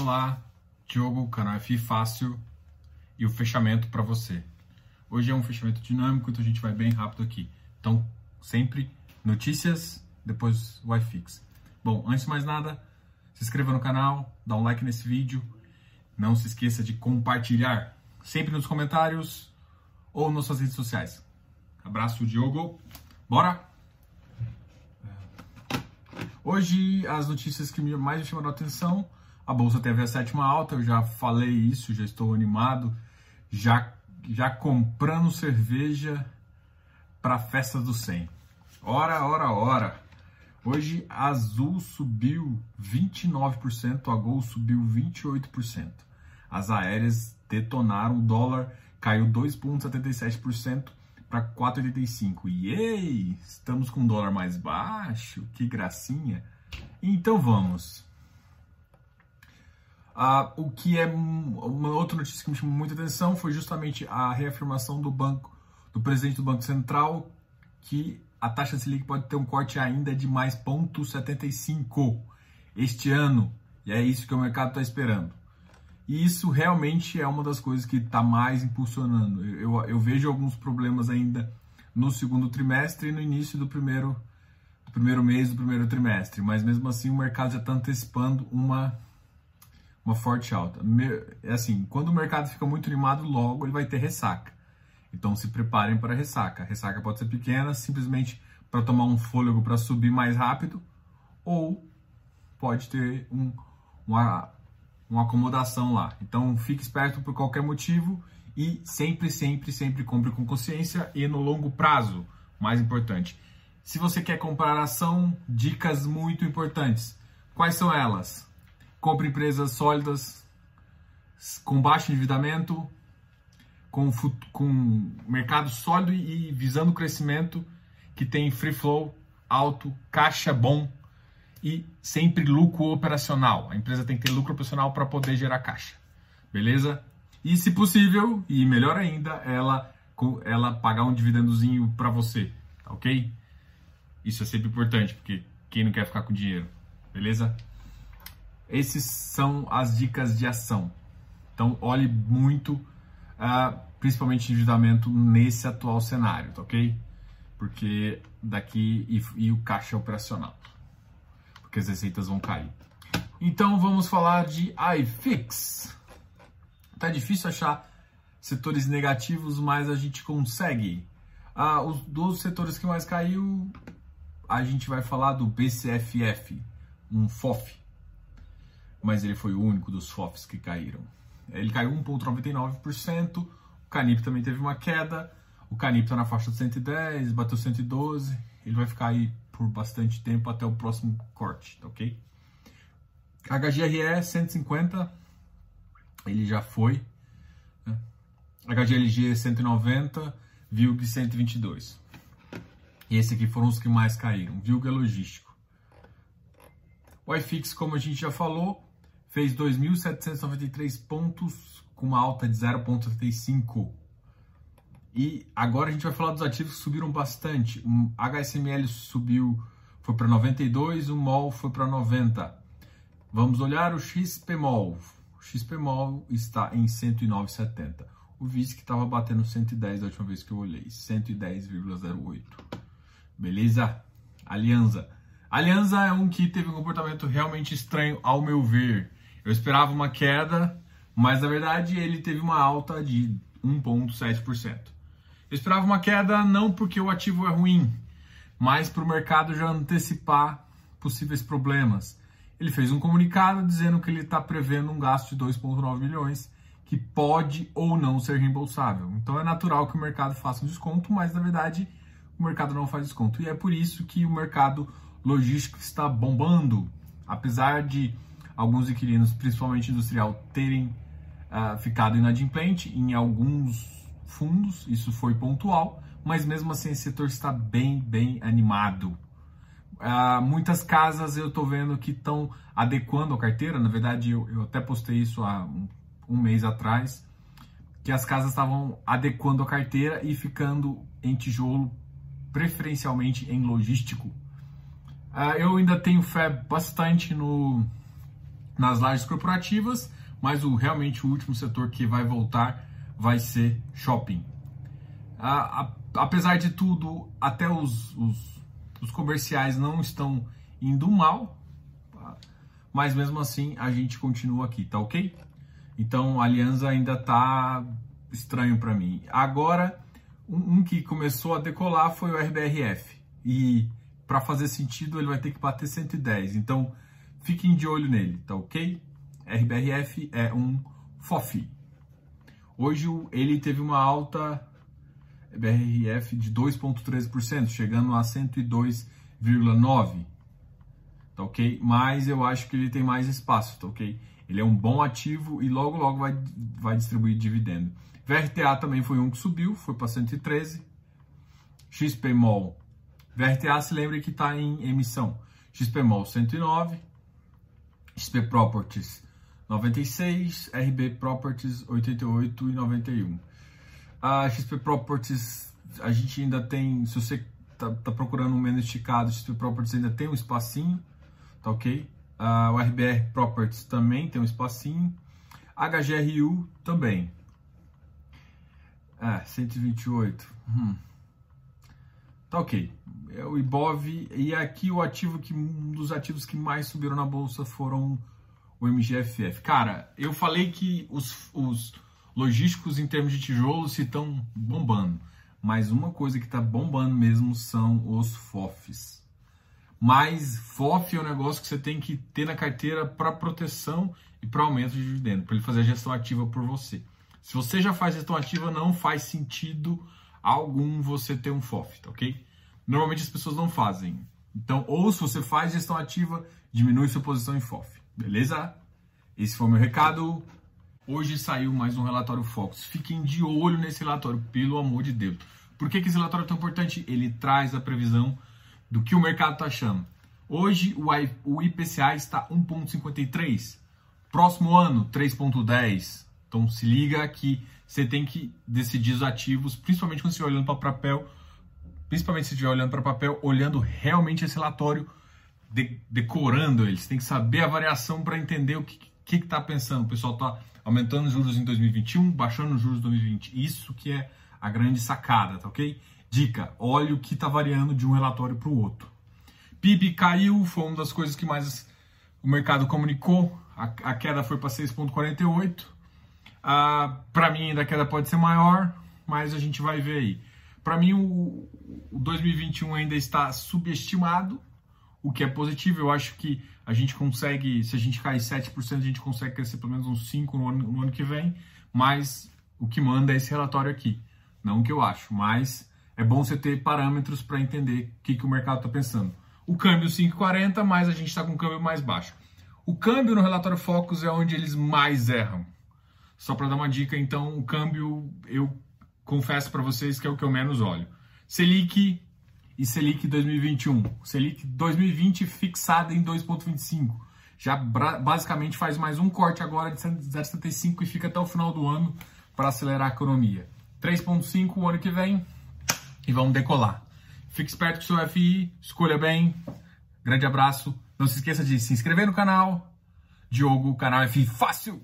Olá, Diogo, canal F Fácil e o fechamento para você. Hoje é um fechamento dinâmico, então a gente vai bem rápido aqui. Então, sempre notícias, depois o iFix. Bom, antes de mais nada, se inscreva no canal, dá um like nesse vídeo, não se esqueça de compartilhar sempre nos comentários ou nas suas redes sociais. Abraço, Diogo. Bora! Hoje, as notícias que mais me chamaram a atenção a bolsa teve a sétima alta, eu já falei isso, já estou animado, já, já comprando cerveja para a festa do 100. Ora, ora, ora. Hoje a Azul subiu 29%, a Gol subiu 28%. As aéreas detonaram, o dólar caiu 2,77% para 4,85. E estamos com um dólar mais baixo, que gracinha. Então vamos. Ah, o que é uma outra notícia que me chamou muita atenção foi justamente a reafirmação do banco, do presidente do Banco Central, que a taxa Selic pode ter um corte ainda de mais 0,75 este ano. E é isso que o mercado está esperando. E isso realmente é uma das coisas que está mais impulsionando. Eu, eu, vejo alguns problemas ainda no segundo trimestre e no início do primeiro, do primeiro mês do primeiro trimestre, mas mesmo assim o mercado já está antecipando uma uma forte alta. É assim, quando o mercado fica muito animado, logo ele vai ter ressaca. Então se preparem para a ressaca. A ressaca pode ser pequena, simplesmente para tomar um fôlego para subir mais rápido, ou pode ter um, uma, uma acomodação lá. Então fique esperto por qualquer motivo e sempre, sempre, sempre compre com consciência e no longo prazo, mais importante. Se você quer comprar ação, dicas muito importantes. Quais são elas? Compra empresas sólidas, com baixo endividamento, com, com mercado sólido e visando crescimento, que tem free flow alto, caixa bom e sempre lucro operacional. A empresa tem que ter lucro operacional para poder gerar caixa, beleza? E se possível, e melhor ainda, ela, ela pagar um dividendozinho para você, tá ok? Isso é sempre importante, porque quem não quer ficar com dinheiro, beleza? Esses são as dicas de ação. Então, olhe muito, uh, principalmente endividamento nesse atual cenário, tá ok? Porque daqui e, e o caixa operacional, porque as receitas vão cair. Então, vamos falar de iFix. Tá difícil achar setores negativos, mas a gente consegue. Ah, os dos setores que mais caiu, a gente vai falar do BCFF, um FOF, mas ele foi o único dos FOFs que caíram. Ele caiu 1,99%, o Canip também teve uma queda, o Canip está na faixa de 110, bateu 112, ele vai ficar aí por bastante tempo até o próximo corte, tá ok? HGRE 150, ele já foi. Né? HGLG 190, VILG 122. E esse aqui foram os que mais caíram. VILG é logístico. O iFix, como a gente já falou, fez 2.793 pontos com uma alta de 0,35. E agora a gente vai falar dos ativos que subiram bastante. O HSML subiu, foi para 92, o MOL foi para 90. Vamos olhar o XPMOL. O XPMOL está em 109,70. O VISC estava batendo 110 da última vez que eu olhei, 110,08. Beleza? Aliança. Aliança é um que teve um comportamento realmente estranho ao meu ver. Eu esperava uma queda, mas na verdade ele teve uma alta de 1,7%. Eu esperava uma queda não porque o ativo é ruim, mas para o mercado já antecipar possíveis problemas. Ele fez um comunicado dizendo que ele está prevendo um gasto de 2,9 milhões que pode ou não ser reembolsável. Então é natural que o mercado faça um desconto, mas na verdade o mercado não faz desconto. E é por isso que o mercado logístico está bombando. Apesar de alguns inquilinos, principalmente industrial, terem uh, ficado inadimplente em alguns fundos, isso foi pontual, mas mesmo assim esse setor está bem, bem animado. Uh, muitas casas eu estou vendo que estão adequando a carteira, na verdade eu, eu até postei isso há um, um mês atrás, que as casas estavam adequando a carteira e ficando em tijolo, preferencialmente em logístico. Uh, eu ainda tenho fé bastante no, nas lajes corporativas, mas o realmente o último setor que vai voltar vai ser shopping. A, a, apesar de tudo, até os, os, os, comerciais não estão indo mal, mas mesmo assim a gente continua aqui, tá ok? Então a aliança ainda tá estranho para mim. Agora, um, um, que começou a decolar foi o RBRF e para fazer sentido ele vai ter que bater 110. Então fiquem de olho nele, tá ok? RBRF é um FOF. Hoje ele teve uma alta BRF de 2,13%, chegando a 102,9%. Tá ok? Mas eu acho que ele tem mais espaço, tá ok? Ele é um bom ativo e logo logo vai, vai distribuir dividendo. VRTA também foi um que subiu, foi para 113. XPMOL. VRTA se lembra que está em emissão. XPMOL 109. XP Properties 96, RB Properties 88 e 91. A XP Properties, a gente ainda tem, se você tá, tá procurando um menos esticado, XP Properties ainda tem um espacinho, tá ok? Uh, o RBR Properties também tem um espacinho. HGRU também. É, 128. Hum. Tá ok. É o IBOV. E aqui o ativo que. Um dos ativos que mais subiram na bolsa foram o MGFF. Cara, eu falei que os, os logísticos em termos de tijolos estão bombando. Mas uma coisa que está bombando mesmo são os FOFs. Mas FOF é um negócio que você tem que ter na carteira para proteção e para aumento de dividendo, para ele fazer a gestão ativa por você. Se você já faz gestão ativa, não faz sentido algum você ter um FOF, tá ok? Normalmente as pessoas não fazem. Então, ou se você faz gestão ativa, diminui sua posição em FOF. Beleza? Esse foi o meu recado. Hoje saiu mais um relatório Fox. Fiquem de olho nesse relatório, pelo amor de Deus. Por que, que esse relatório é tão importante? Ele traz a previsão do que o mercado está achando. Hoje o IPCA está 1,53. Próximo ano, 3,10. Então se liga que você tem que decidir os ativos, principalmente quando você olhando para papel, principalmente se estiver olhando para papel, olhando realmente esse relatório, de, decorando eles. Tem que saber a variação para entender o que que está pensando. O pessoal está aumentando os juros em 2021, baixando os juros em 2020. Isso que é a grande sacada, tá ok? Dica: olhe o que está variando de um relatório para o outro. PIB caiu, foi uma das coisas que mais o mercado comunicou. A, a queda foi para 6,48. Ah, para mim, ainda a queda pode ser maior, mas a gente vai ver aí. Para mim, o, o 2021 ainda está subestimado, o que é positivo. Eu acho que a gente consegue, se a gente cair 7%, a gente consegue crescer pelo menos uns 5% no ano, no ano que vem, mas o que manda é esse relatório aqui. Não o que eu acho, mas é bom você ter parâmetros para entender o que, que o mercado está pensando. O câmbio 5,40, mas a gente está com um câmbio mais baixo. O câmbio no relatório Focus é onde eles mais erram. Só para dar uma dica, então, o câmbio, eu confesso para vocês que é o que eu menos olho. Selic e Selic 2021. Selic 2020 fixada em 2,25. Já basicamente faz mais um corte agora de 0,75 e fica até o final do ano para acelerar a economia. 3,5 o ano que vem e vamos decolar. Fique esperto com o seu FI, escolha bem. Grande abraço. Não se esqueça de se inscrever no canal. Diogo, canal FI Fácil.